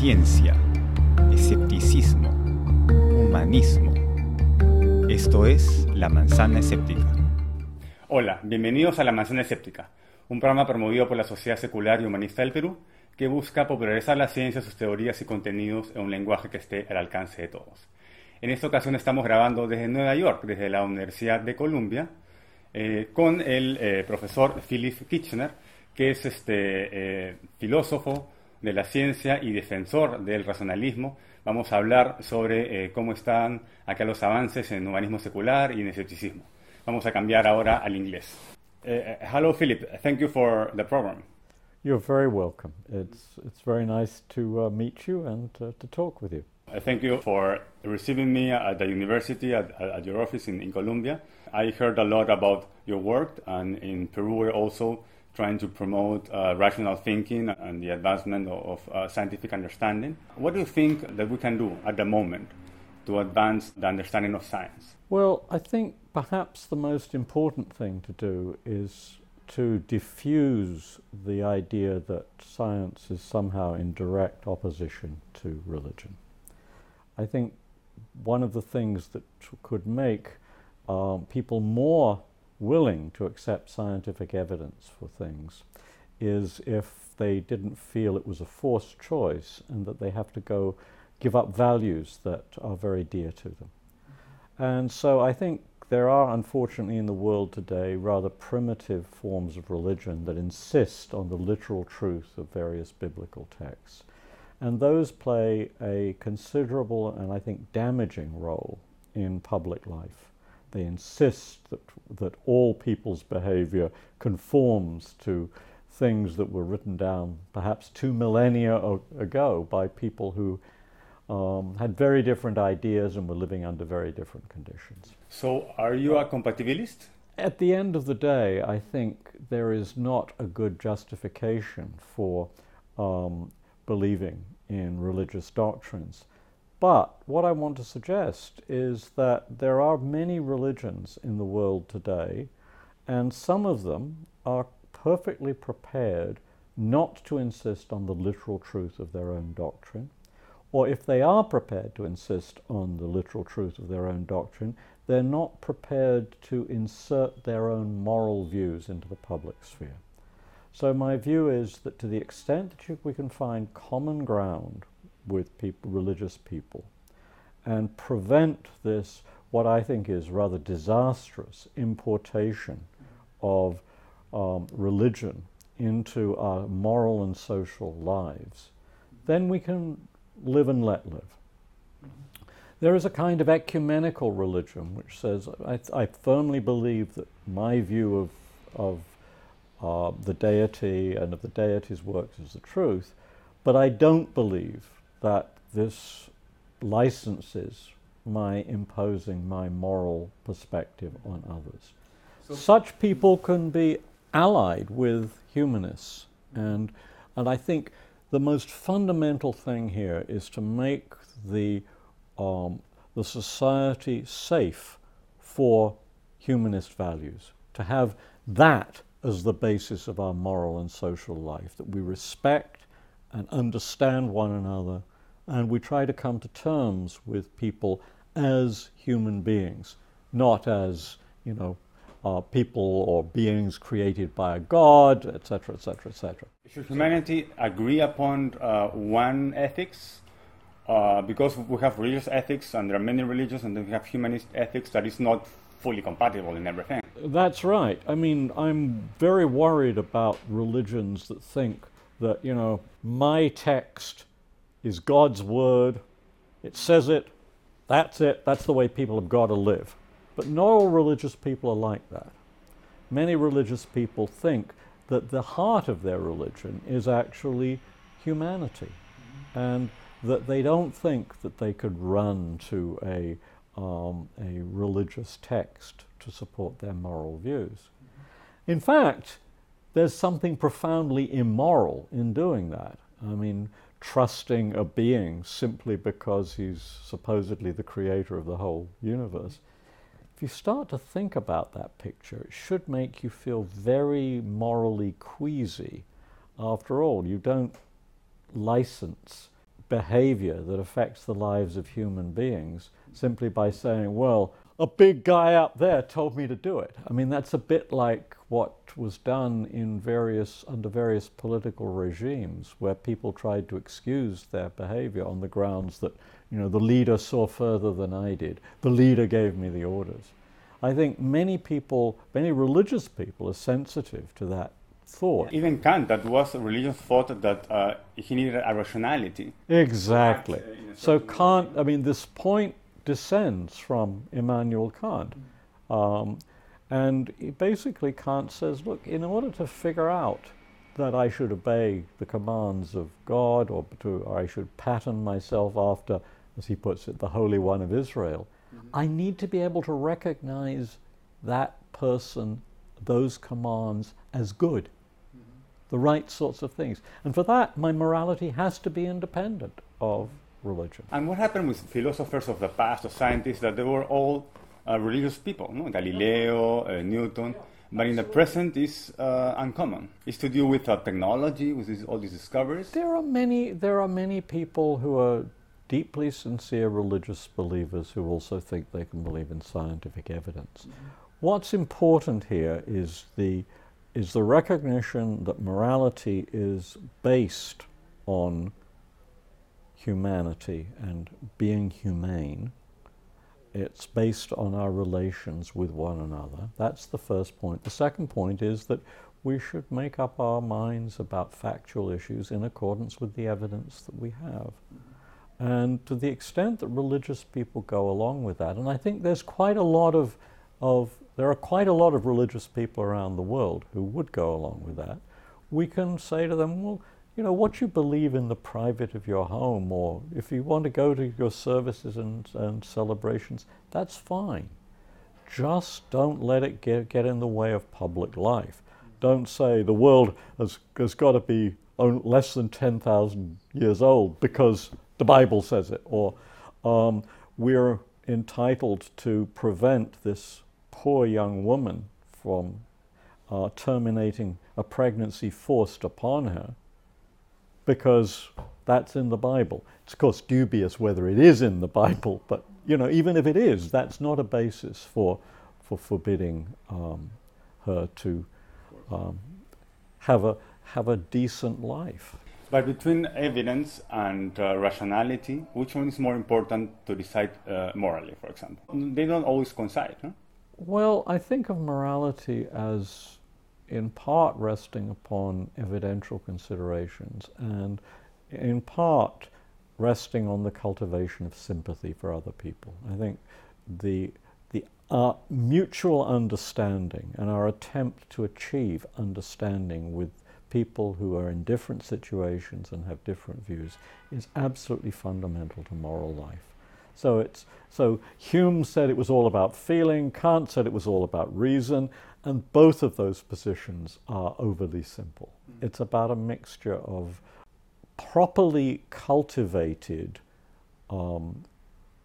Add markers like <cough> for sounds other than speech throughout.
ciencia, escepticismo, humanismo. Esto es La Manzana Escéptica. Hola, bienvenidos a La Manzana Escéptica, un programa promovido por la Sociedad Secular y Humanista del Perú que busca popularizar la ciencia, sus teorías y contenidos en un lenguaje que esté al alcance de todos. En esta ocasión estamos grabando desde Nueva York, desde la Universidad de Columbia, eh, con el eh, profesor Philip Kitchener, que es este eh, filósofo de la ciencia y defensor del racionalismo. Vamos a hablar sobre cómo están acá los avances en humanismo secular y en escepticismo. Vamos a cambiar ahora al inglés. hello, Philip. Thank you for the program. You're very welcome. It's, it's very nice to uh, meet you and uh, to talk with you. Thank you for receiving me at the university, at, at your office in, in Colombia. I heard a lot about your work, and in Peru, also trying to promote uh, rational thinking and the advancement of, of uh, scientific understanding. What do you think that we can do at the moment to advance the understanding of science? Well, I think perhaps the most important thing to do is to diffuse the idea that science is somehow in direct opposition to religion. I think one of the things that could make um, people more willing to accept scientific evidence for things is if they didn't feel it was a forced choice and that they have to go give up values that are very dear to them. And so I think there are, unfortunately, in the world today, rather primitive forms of religion that insist on the literal truth of various biblical texts. And those play a considerable and I think damaging role in public life. They insist that, that all people's behavior conforms to things that were written down perhaps two millennia ago by people who um, had very different ideas and were living under very different conditions. So, are you a compatibilist? At the end of the day, I think there is not a good justification for um, believing in religious doctrines. But what I want to suggest is that there are many religions in the world today, and some of them are perfectly prepared not to insist on the literal truth of their own doctrine, or if they are prepared to insist on the literal truth of their own doctrine, they're not prepared to insert their own moral views into the public sphere. So my view is that to the extent that we can find common ground with people, religious people, and prevent this, what I think is rather disastrous importation of um, religion into our moral and social lives, then we can live and let live. There is a kind of ecumenical religion which says, I, I firmly believe that my view of, of uh, the deity and of the deity's works is the truth, but I don't believe that this licenses my imposing my moral perspective on others. So Such people can be allied with humanists, and, and I think the most fundamental thing here is to make the, um, the society safe for humanist values, to have that as the basis of our moral and social life, that we respect and understand one another, and we try to come to terms with people as human beings, not as, you know, uh, people or beings created by a god, etc., etc., etc. Should humanity agree upon uh, one ethics? Uh, because we have religious ethics, and there are many religions, and then we have humanist ethics that is not fully compatible in everything. That's right. I mean, I'm very worried about religions that think that, you know, my text is God's word, it says it, that's it, that's the way people have got to live. But not all religious people are like that. Many religious people think that the heart of their religion is actually humanity, and that they don't think that they could run to a um, a religious text to support their moral views. In fact, there's something profoundly immoral in doing that. I mean, trusting a being simply because he's supposedly the creator of the whole universe. If you start to think about that picture, it should make you feel very morally queasy. After all, you don't license behavior that affects the lives of human beings simply by saying, well, a big guy up there told me to do it. I mean, that's a bit like what was done in various, under various political regimes where people tried to excuse their behavior on the grounds that, you know, the leader saw further than I did. The leader gave me the orders. I think many people, many religious people are sensitive to that thought. Even Kant, that was a religious thought that uh, he needed a rationality. Exactly. So Kant, I mean, this point descends from Immanuel Kant. Um, and basically, Kant says, look, in order to figure out that I should obey the commands of God or, to, or I should pattern myself after, as he puts it, the Holy One of Israel, mm-hmm. I need to be able to recognize that person, those commands, as good, mm-hmm. the right sorts of things. And for that, my morality has to be independent of religion. And what happened with philosophers of the past, or scientists, that they were all uh, religious people, no? Galileo, uh, Newton, but in the present is uh, uncommon. It's to do with uh, technology, with this, all these discoveries. There are many. There are many people who are deeply sincere religious believers who also think they can believe in scientific evidence. Mm-hmm. What's important here is the is the recognition that morality is based on humanity and being humane. It's based on our relations with one another. That's the first point. The second point is that we should make up our minds about factual issues in accordance with the evidence that we have. And to the extent that religious people go along with that, and I think there's quite a lot of, of there are quite a lot of religious people around the world who would go along with that, we can say to them, well, you know, what you believe in the private of your home, or if you want to go to your services and, and celebrations, that's fine. Just don't let it get, get in the way of public life. Don't say the world has, has got to be less than 10,000 years old because the Bible says it, or um, we're entitled to prevent this poor young woman from uh, terminating a pregnancy forced upon her because that's in the Bible. It's of course dubious whether it is in the <laughs> Bible, but you know, even if it is, that's not a basis for for forbidding um, her to um, have a have a decent life. But between evidence and uh, rationality, which one is more important to decide uh, morally, for example? They don't always coincide. Huh? Well, I think of morality as in part resting upon evidential considerations and in part resting on the cultivation of sympathy for other people. I think the the uh, mutual understanding and our attempt to achieve understanding with people who are in different situations and have different views is absolutely fundamental to moral life. So it's so Hume said it was all about feeling, Kant said it was all about reason, and both of those positions are overly simple. Mm. It's about a mixture of properly cultivated um,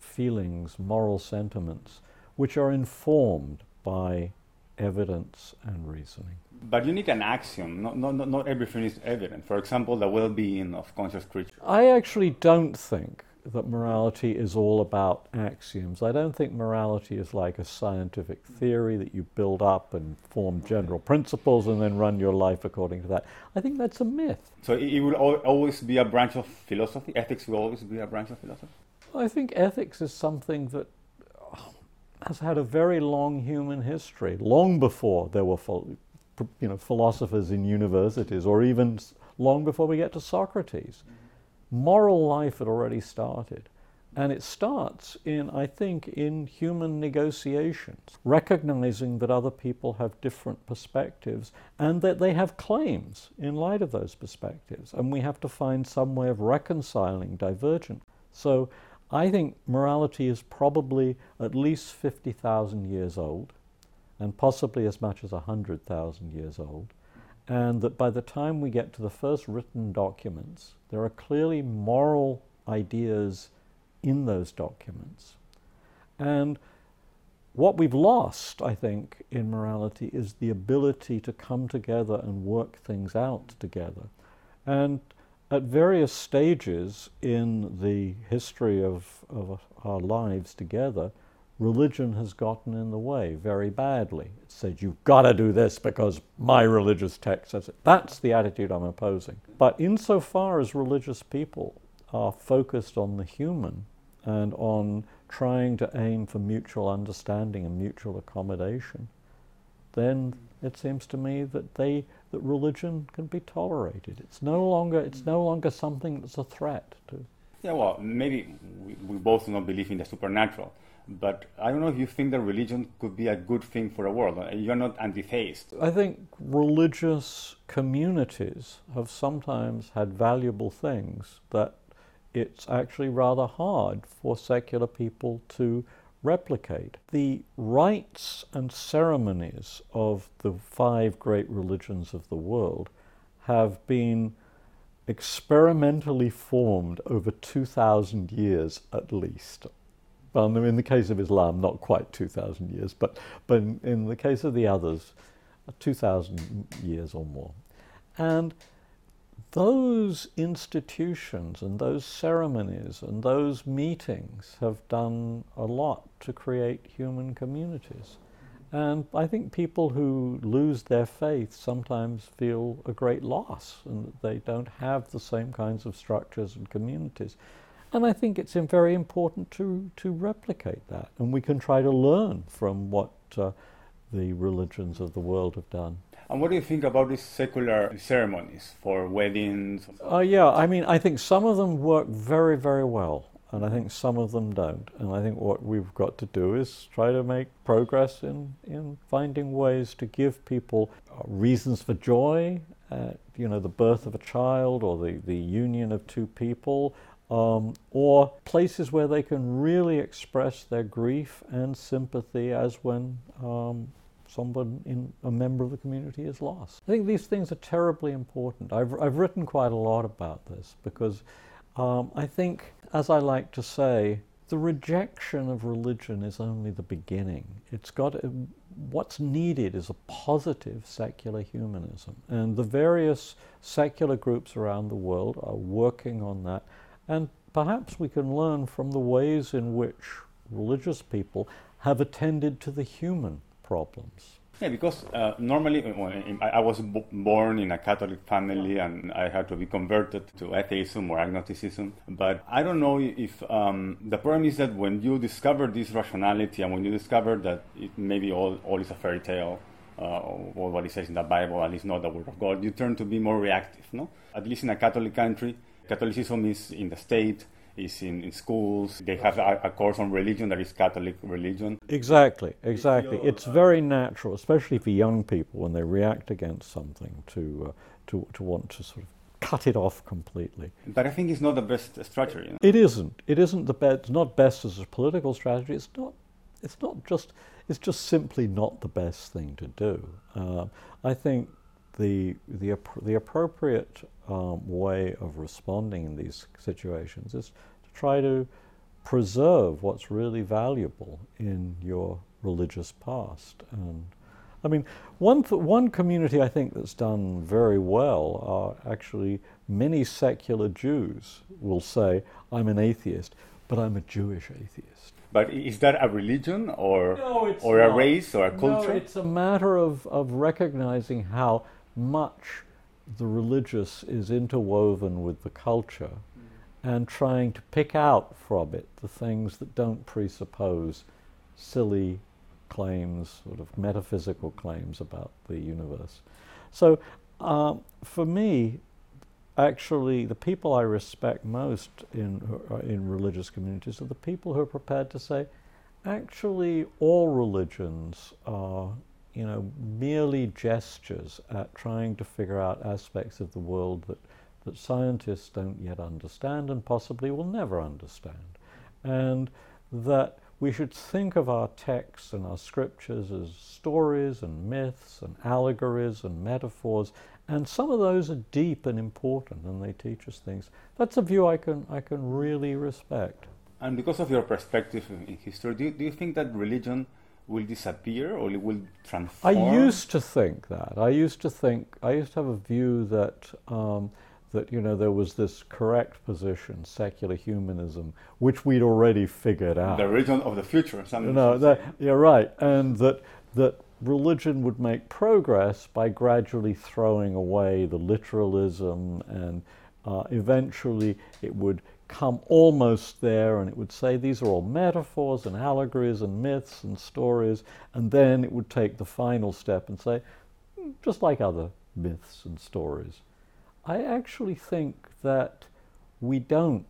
feelings, moral sentiments, which are informed by evidence and reasoning. But you need an axiom. Not, not, not everything is evident. For example, the well being of conscious creatures. I actually don't think that morality is all about axioms. I don't think morality is like a scientific theory that you build up and form general principles and then run your life according to that. I think that's a myth. So it will always be a branch of philosophy? Ethics will always be a branch of philosophy? I think ethics is something that has had a very long human history, long before there were you know, philosophers in universities or even long before we get to Socrates. Mm-hmm moral life had already started. And it starts in, I think, in human negotiations, recognizing that other people have different perspectives and that they have claims in light of those perspectives. And we have to find some way of reconciling divergent. So I think morality is probably at least 50,000 years old and possibly as much as 100,000 years old and that by the time we get to the first written documents, there are clearly moral ideas in those documents. And what we've lost, I think, in morality is the ability to come together and work things out together. And at various stages in the history of, of our lives together, religion has gotten in the way very badly. It said, you've got to do this because my religious text says it. That's the attitude I'm opposing. But insofar as religious people are focused on the human and on trying to aim for mutual understanding and mutual accommodation, then it seems to me that they that religion can be tolerated. It's no longer it's no longer something that's a threat to. Yeah, well, maybe we, we both do not believe in the supernatural, but I don't know if you think that religion could be a good thing for the world. Uh, you're not anti-theist. I think religious communities have sometimes had valuable things that it's actually rather hard for secular people to replicate. The rites and ceremonies of the five great religions of the world have been experimentally formed over 2,000 years at least. Well, in the case of Islam, not quite 2,000 years, but, but in the case of the others, 2,000 years or more. And those institutions and those ceremonies and those meetings have done a lot to create human communities. And I think people who lose their faith sometimes feel a great loss and they don't have the same kinds of structures and communities. And I think it's very important to, to replicate that. And we can try to learn from what uh, the religions of the world have done. And what do you think about these secular ceremonies for weddings? Uh, yeah, I mean, I think some of them work very, very well, and I think some of them don't. And I think what we've got to do is try to make progress in, in finding ways to give people uh, reasons for joy, uh, you know, the birth of a child or the, the union of two people, um, or places where they can really express their grief and sympathy as when um, someone in a member of the community is lost. I think these things are terribly important. I've, I've written quite a lot about this because um, I think, as I like to say, the rejection of religion is only the beginning. It's got what's needed is a positive secular humanism, and the various secular groups around the world are working on that. And perhaps we can learn from the ways in which religious people have attended to the human problems. Yeah, because uh, normally uh, I was b- born in a Catholic family and I had to be converted to atheism or agnosticism. But I don't know if um, the problem is that when you discover this rationality and when you discover that it, maybe all, all is a fairy tale, uh, or what it says in the Bible, at least not the Word of God, you turn to be more reactive. No, at least in a Catholic country, Catholicism is in the state is in, in schools. They have a, a, course on religion that is Catholic religion. Exactly, exactly. It's very natural, especially for young people when they react against something, to uh, to to want to sort of cut it off completely. But I think it's not the best strategy. You know? It isn't. It isn't the best. It's not best as a political strategy. It's not. It's not just. It's just simply not the best thing to do. Uh, I think the the the appropriate um, way of responding in these situations is to try to preserve what's really valuable in your religious past. And I mean, one th- one community I think that's done very well are actually many secular Jews will say, "I'm an atheist, but I'm a Jewish atheist." But is that a religion or no, or a race or a culture? No, it's a matter of, of recognizing how much the religious is interwoven with the culture mm. and trying to pick out from it the things that don't presuppose silly claims, sort of metaphysical claims about the universe. So uh, for me, actually, the people I respect most in, uh, in religious communities are the people who are prepared to say, actually, all religions are you know, merely gestures at trying to figure out aspects of the world that, that scientists don't yet understand and possibly will never understand. And that we should think of our texts and our scriptures as stories and myths and allegories and metaphors, and some of those are deep and important and they teach us things. That's a view I can, I can really respect. And because of your perspective in history, do you, do you think that religion will disappear or it will transform? I used to think that. I used to think, I used to have a view that um, that you know there was this correct position, secular humanism, which we'd already figured out. The religion of the future. Something no, that, you're right, and that that religion would make progress by gradually throwing away the literalism, and uh, eventually it would come almost there, and it would say these are all metaphors and allegories and myths and stories, and then it would take the final step and say, hmm, just like other myths and stories. I actually think that we don't,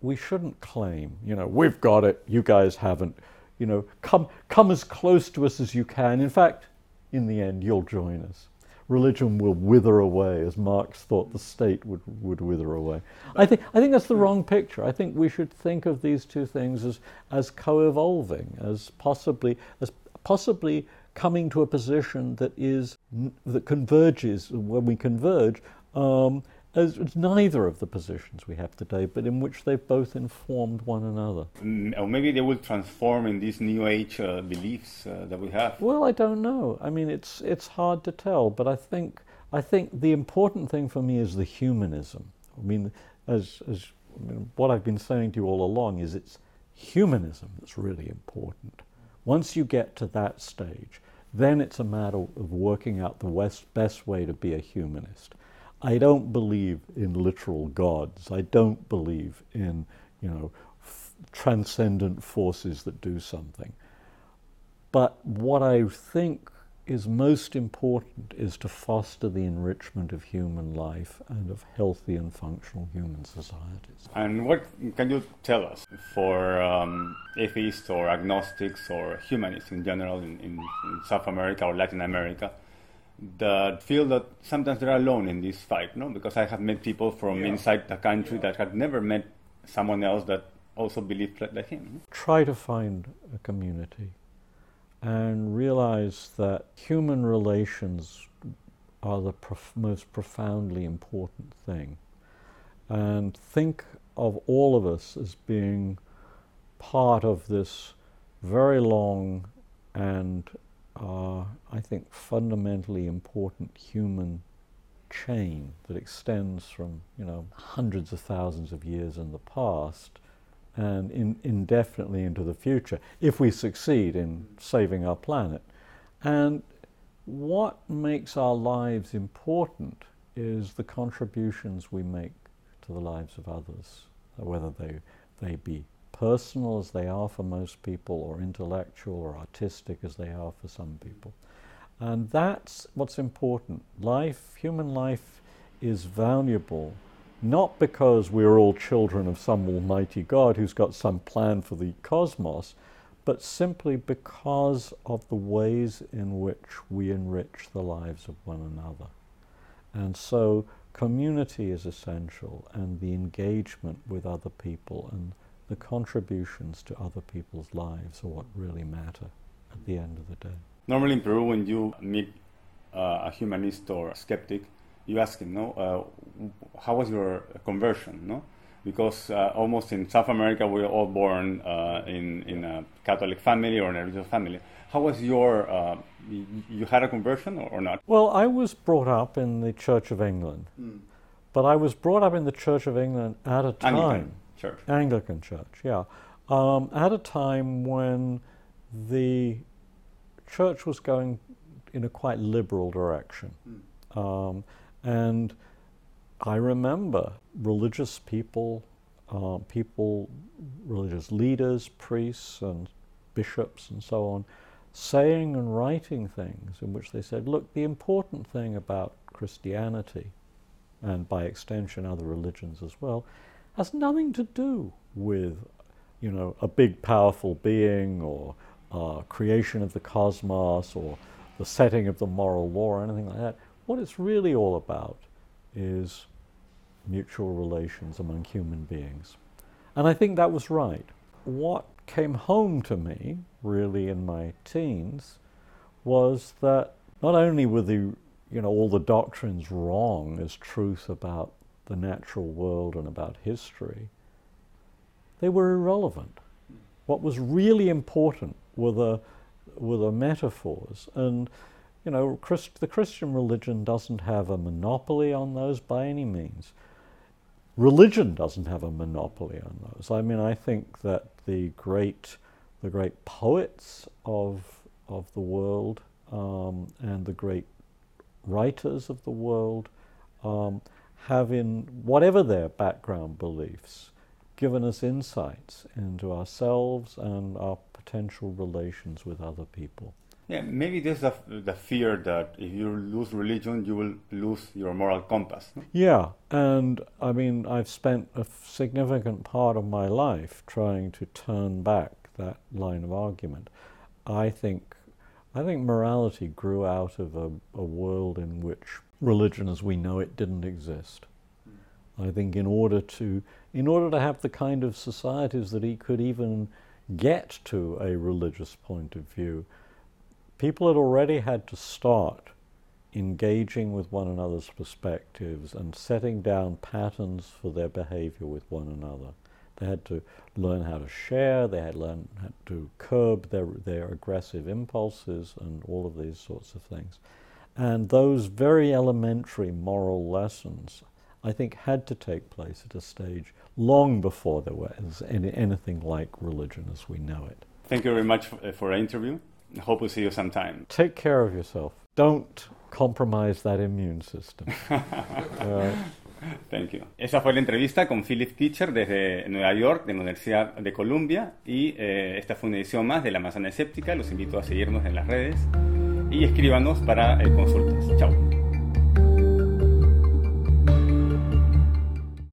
we shouldn't claim, you know, we've got it, you guys haven't. You know, come, come as close to us as you can. In fact, in the end, you'll join us. Religion will wither away, as Marx thought the state would, would wither away. I think, I think that's the wrong picture. I think we should think of these two things as, as co-evolving, as possibly, as possibly coming to a position that is that converges when we converge um, as neither of the positions we have today, but in which they've both informed one another. Mm, or maybe they will transform in these new age uh, beliefs uh, that we have. Well, I don't know. I mean, it's it's hard to tell, but I think I think the important thing for me is the humanism. I mean, as as I mean, what I've been saying to you all along is it's humanism that's really important. Once you get to that stage, then it's a matter of working out the best way to be a humanist. I don't believe in literal gods. I don't believe in, you know, f- transcendent forces that do something. But what I think is most important is to foster the enrichment of human life and of healthy and functional human societies. And what can you tell us for um, atheists or agnostics or humanists in general in, in, in South America or Latin America? That feel that sometimes they're alone in this fight, no? Because I have met people from yeah. inside the country yeah. that had never met someone else that also believed like him. Try to find a community and realize that human relations are the prof- most profoundly important thing. And think of all of us as being part of this very long and are, I think, fundamentally important human chain that extends from, you know, hundreds of thousands of years in the past and in, indefinitely into the future, if we succeed in saving our planet. And what makes our lives important is the contributions we make to the lives of others, whether they, they be personal as they are for most people, or intellectual or artistic as they are for some people. And that's what's important. Life, human life, is valuable not because we're all children of some almighty God who's got some plan for the cosmos, but simply because of the ways in which we enrich the lives of one another. And so community is essential, and the engagement with other people and the contributions to other people's lives are what really matter at the end of the day. Normally in Peru, when you meet uh, a humanist or a skeptic, you ask him, no, uh, how was your conversion, no? Because uh, almost in South America, we're all born uh, in, in a Catholic family or an a religious family. How was your, uh, you had a conversion or, or, not? Well, I was brought up in the Church of England, mm. but I was brought up in the Church of England at a time. Anglican church. Anglican church, yeah. Um, at a time when the church was going in a quite liberal direction. Mm. Um, and I remember religious people, uh, people, religious leaders, priests, and bishops, and so on, saying and writing things in which they said, look, the important thing about Christianity, and by extension other religions as well, has nothing to do with, you know, a big powerful being or uh, creation of the cosmos or the setting of the moral law or anything like that. What it's really all about is mutual relations among human beings. And I think that was right. What came home to me, really, in my teens, was that not only were the, you know, all the doctrines wrong as truth about the natural world and about history, they were irrelevant. What was really important were the, were the metaphors. And, you know, Christ, the Christian religion doesn't have a monopoly on those by any means. religion doesn't have a monopoly on those. I mean, I think that the great, the great poets of of the world um, and the great writers of the world um, have, in whatever their background beliefs, given us insights into ourselves and our potential relations with other people. Yeah, maybe there's the, the fear that if you lose religion, you will lose your moral compass. Yeah, and I mean, I've spent a significant part of my life trying to turn back that line of argument. I think, I think morality grew out of a, a world in which religion as we know it didn't exist. I think in order to, in order to have the kind of societies that he could even get to a religious point of view, people had already had to start engaging with one another's perspectives and setting down patterns for their behavior with one another. They had to learn how to share, they had learned how to curb their, their aggressive impulses and all of these sorts of things. And those very elementary moral lessons, I think, had to take place at a stage long before there was any, anything like religion as we know it. Thank you very much for, uh, for the interview. Hope to see you sometime. Take care of yourself. Don't compromise that immune system. <laughs> Thank you. Esa fue la entrevista con Philip Kitcher desde Nueva York, de la Universidad de Columbia. Y eh, esta fue una edición más de La Manzana Escéptica. Los invito a seguirnos en las redes y escríbanos para eh, consultas. Chao.